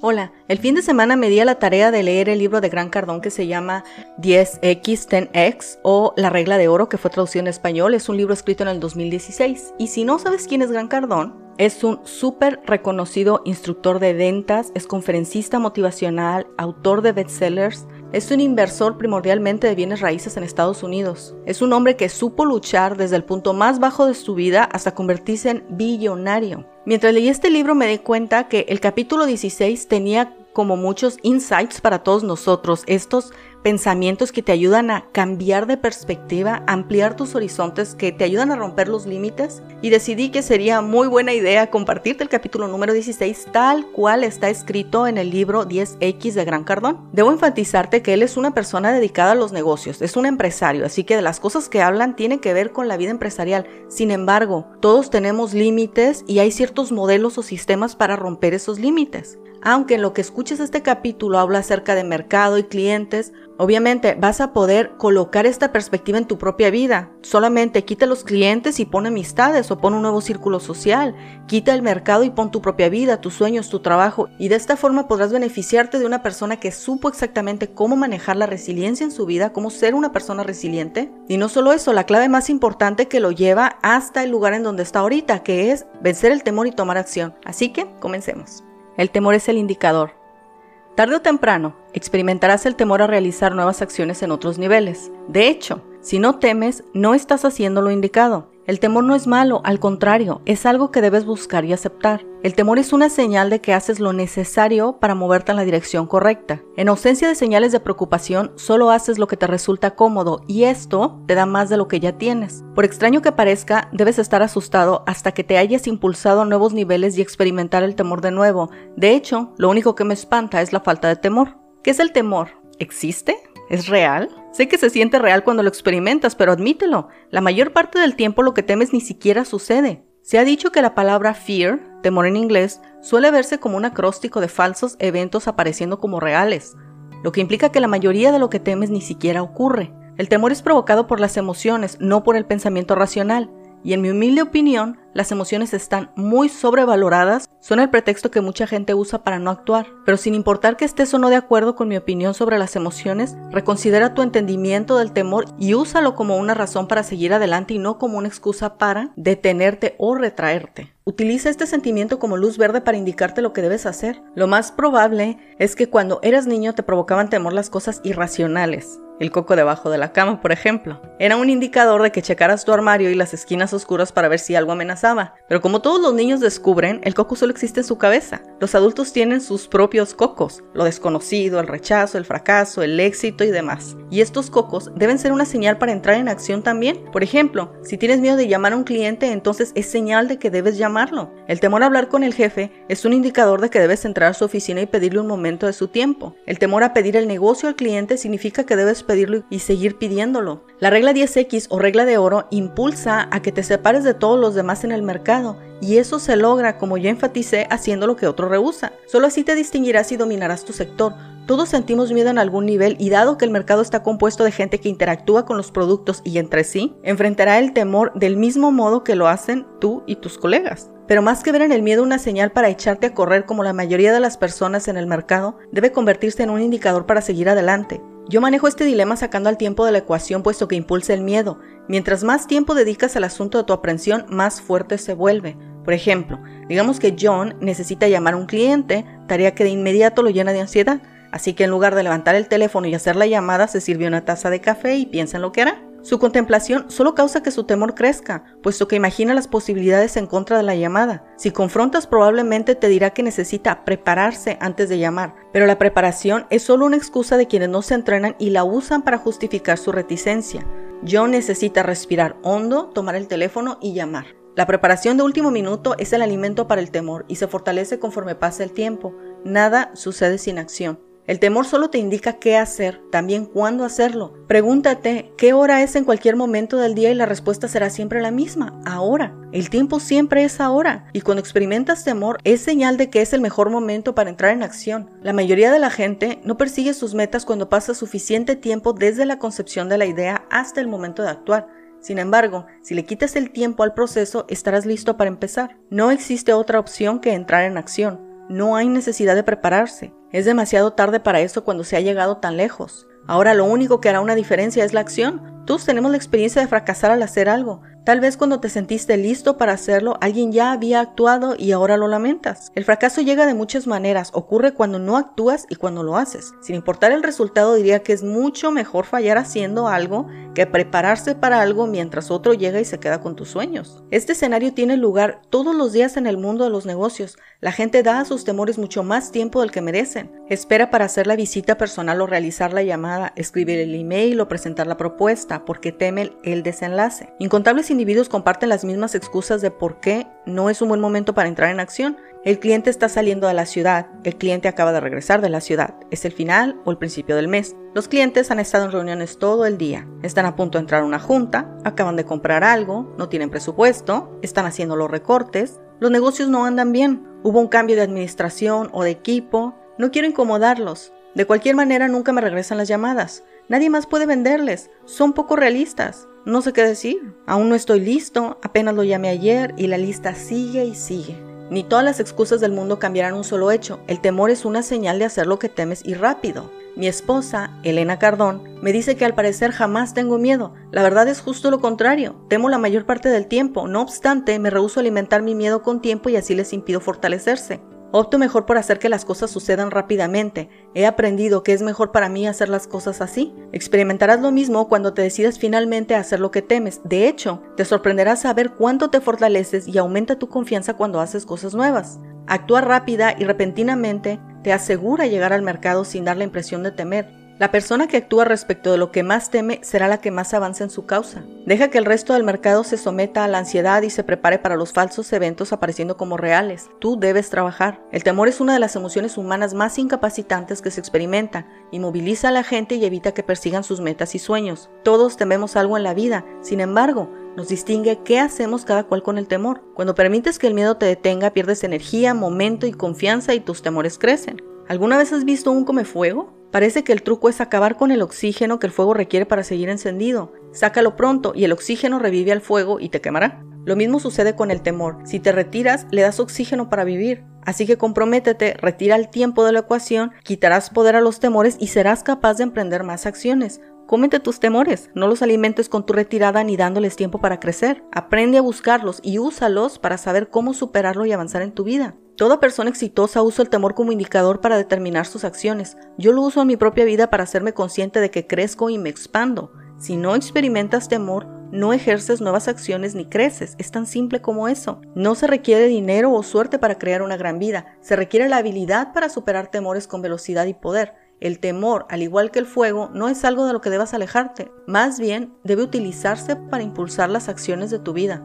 Hola, el fin de semana me di a la tarea de leer el libro de Gran Cardón que se llama 10X, 10X o La regla de oro que fue traducido en español. Es un libro escrito en el 2016. Y si no sabes quién es Gran Cardón, es un súper reconocido instructor de ventas, es conferencista motivacional, autor de bestsellers, es un inversor primordialmente de bienes raíces en Estados Unidos. Es un hombre que supo luchar desde el punto más bajo de su vida hasta convertirse en billonario. Mientras leí este libro me di cuenta que el capítulo 16 tenía como muchos insights para todos nosotros, estos pensamientos que te ayudan a cambiar de perspectiva, ampliar tus horizontes, que te ayudan a romper los límites y decidí que sería muy buena idea compartirte el capítulo número 16 tal cual está escrito en el libro 10X de Gran Cardón. Debo enfatizarte que él es una persona dedicada a los negocios, es un empresario, así que de las cosas que hablan tiene que ver con la vida empresarial. Sin embargo, todos tenemos límites y hay ciertos modelos o sistemas para romper esos límites. Aunque en lo que escuches este capítulo habla acerca de mercado y clientes, obviamente vas a poder colocar esta perspectiva en tu propia vida. Solamente quita los clientes y pon amistades o pon un nuevo círculo social. Quita el mercado y pon tu propia vida, tus sueños, tu trabajo. Y de esta forma podrás beneficiarte de una persona que supo exactamente cómo manejar la resiliencia en su vida, cómo ser una persona resiliente. Y no solo eso, la clave más importante que lo lleva hasta el lugar en donde está ahorita, que es vencer el temor y tomar acción. Así que comencemos. El temor es el indicador. Tarde o temprano, experimentarás el temor a realizar nuevas acciones en otros niveles. De hecho, si no temes, no estás haciendo lo indicado. El temor no es malo, al contrario, es algo que debes buscar y aceptar. El temor es una señal de que haces lo necesario para moverte en la dirección correcta. En ausencia de señales de preocupación, solo haces lo que te resulta cómodo y esto te da más de lo que ya tienes. Por extraño que parezca, debes estar asustado hasta que te hayas impulsado a nuevos niveles y experimentar el temor de nuevo. De hecho, lo único que me espanta es la falta de temor. ¿Qué es el temor? ¿Existe? ¿Es real? Sé que se siente real cuando lo experimentas, pero admítelo, la mayor parte del tiempo lo que temes ni siquiera sucede. Se ha dicho que la palabra fear, temor en inglés, suele verse como un acróstico de falsos eventos apareciendo como reales, lo que implica que la mayoría de lo que temes ni siquiera ocurre. El temor es provocado por las emociones, no por el pensamiento racional, y en mi humilde opinión, las emociones están muy sobrevaloradas, son el pretexto que mucha gente usa para no actuar. Pero sin importar que estés o no de acuerdo con mi opinión sobre las emociones, reconsidera tu entendimiento del temor y úsalo como una razón para seguir adelante y no como una excusa para detenerte o retraerte. Utiliza este sentimiento como luz verde para indicarte lo que debes hacer. Lo más probable es que cuando eras niño te provocaban temor las cosas irracionales el coco debajo de la cama, por ejemplo. Era un indicador de que checaras tu armario y las esquinas oscuras para ver si algo amenazaba. Pero como todos los niños descubren, el coco solo existe en su cabeza. Los adultos tienen sus propios cocos, lo desconocido, el rechazo, el fracaso, el éxito y demás. Y estos cocos deben ser una señal para entrar en acción también. Por ejemplo, si tienes miedo de llamar a un cliente, entonces es señal de que debes llamarlo. El temor a hablar con el jefe es un indicador de que debes entrar a su oficina y pedirle un momento de su tiempo. El temor a pedir el negocio al cliente significa que debes pedirlo y seguir pidiéndolo. La regla 10X o regla de oro impulsa a que te separes de todos los demás en el mercado y eso se logra, como ya enfaticé, haciendo lo que otro rehúsa. Solo así te distinguirás y dominarás tu sector. Todos sentimos miedo en algún nivel y dado que el mercado está compuesto de gente que interactúa con los productos y entre sí, enfrentará el temor del mismo modo que lo hacen tú y tus colegas. Pero más que ver en el miedo una señal para echarte a correr como la mayoría de las personas en el mercado, debe convertirse en un indicador para seguir adelante. Yo manejo este dilema sacando al tiempo de la ecuación puesto que impulsa el miedo. Mientras más tiempo dedicas al asunto de tu aprensión, más fuerte se vuelve. Por ejemplo, digamos que John necesita llamar a un cliente, tarea que de inmediato lo llena de ansiedad. Así que en lugar de levantar el teléfono y hacer la llamada, se sirve una taza de café y piensa en lo que hará. Su contemplación solo causa que su temor crezca, puesto que imagina las posibilidades en contra de la llamada. Si confrontas probablemente te dirá que necesita prepararse antes de llamar, pero la preparación es solo una excusa de quienes no se entrenan y la usan para justificar su reticencia. John necesita respirar hondo, tomar el teléfono y llamar. La preparación de último minuto es el alimento para el temor y se fortalece conforme pasa el tiempo. Nada sucede sin acción. El temor solo te indica qué hacer, también cuándo hacerlo. Pregúntate qué hora es en cualquier momento del día y la respuesta será siempre la misma, ahora. El tiempo siempre es ahora y cuando experimentas temor es señal de que es el mejor momento para entrar en acción. La mayoría de la gente no persigue sus metas cuando pasa suficiente tiempo desde la concepción de la idea hasta el momento de actuar. Sin embargo, si le quitas el tiempo al proceso, estarás listo para empezar. No existe otra opción que entrar en acción. No hay necesidad de prepararse. Es demasiado tarde para eso cuando se ha llegado tan lejos. Ahora lo único que hará una diferencia es la acción. Todos tenemos la experiencia de fracasar al hacer algo. Tal vez cuando te sentiste listo para hacerlo, alguien ya había actuado y ahora lo lamentas. El fracaso llega de muchas maneras, ocurre cuando no actúas y cuando lo haces. Sin importar el resultado, diría que es mucho mejor fallar haciendo algo que prepararse para algo mientras otro llega y se queda con tus sueños. Este escenario tiene lugar todos los días en el mundo de los negocios. La gente da a sus temores mucho más tiempo del que merecen. Espera para hacer la visita personal o realizar la llamada, escribir el email o presentar la propuesta, porque temen el desenlace. Incontables individuos comparten las mismas excusas de por qué no es un buen momento para entrar en acción. El cliente está saliendo de la ciudad, el cliente acaba de regresar de la ciudad, es el final o el principio del mes. Los clientes han estado en reuniones todo el día, están a punto de entrar a una junta, acaban de comprar algo, no tienen presupuesto, están haciendo los recortes, los negocios no andan bien, hubo un cambio de administración o de equipo, no quiero incomodarlos. De cualquier manera nunca me regresan las llamadas. Nadie más puede venderles, son poco realistas. No sé qué decir. Aún no estoy listo, apenas lo llamé ayer y la lista sigue y sigue. Ni todas las excusas del mundo cambiarán un solo hecho. El temor es una señal de hacer lo que temes y rápido. Mi esposa, Elena Cardón, me dice que al parecer jamás tengo miedo. La verdad es justo lo contrario. Temo la mayor parte del tiempo. No obstante, me rehúso a alimentar mi miedo con tiempo y así les impido fortalecerse. Opto mejor por hacer que las cosas sucedan rápidamente. He aprendido que es mejor para mí hacer las cosas así. Experimentarás lo mismo cuando te decidas finalmente a hacer lo que temes. De hecho, te sorprenderá saber cuánto te fortaleces y aumenta tu confianza cuando haces cosas nuevas. Actúa rápida y repentinamente te asegura llegar al mercado sin dar la impresión de temer. La persona que actúa respecto de lo que más teme será la que más avanza en su causa. Deja que el resto del mercado se someta a la ansiedad y se prepare para los falsos eventos apareciendo como reales. Tú debes trabajar. El temor es una de las emociones humanas más incapacitantes que se experimenta. Inmoviliza a la gente y evita que persigan sus metas y sueños. Todos tememos algo en la vida. Sin embargo, nos distingue qué hacemos cada cual con el temor. Cuando permites que el miedo te detenga, pierdes energía, momento y confianza y tus temores crecen. ¿Alguna vez has visto un comefuego? Parece que el truco es acabar con el oxígeno que el fuego requiere para seguir encendido. Sácalo pronto y el oxígeno revive al fuego y te quemará. Lo mismo sucede con el temor. Si te retiras, le das oxígeno para vivir. Así que comprométete, retira el tiempo de la ecuación, quitarás poder a los temores y serás capaz de emprender más acciones. Cómete tus temores, no los alimentes con tu retirada ni dándoles tiempo para crecer. Aprende a buscarlos y úsalos para saber cómo superarlo y avanzar en tu vida. Toda persona exitosa usa el temor como indicador para determinar sus acciones. Yo lo uso en mi propia vida para hacerme consciente de que crezco y me expando. Si no experimentas temor, no ejerces nuevas acciones ni creces. Es tan simple como eso. No se requiere dinero o suerte para crear una gran vida. Se requiere la habilidad para superar temores con velocidad y poder. El temor, al igual que el fuego, no es algo de lo que debas alejarte. Más bien, debe utilizarse para impulsar las acciones de tu vida.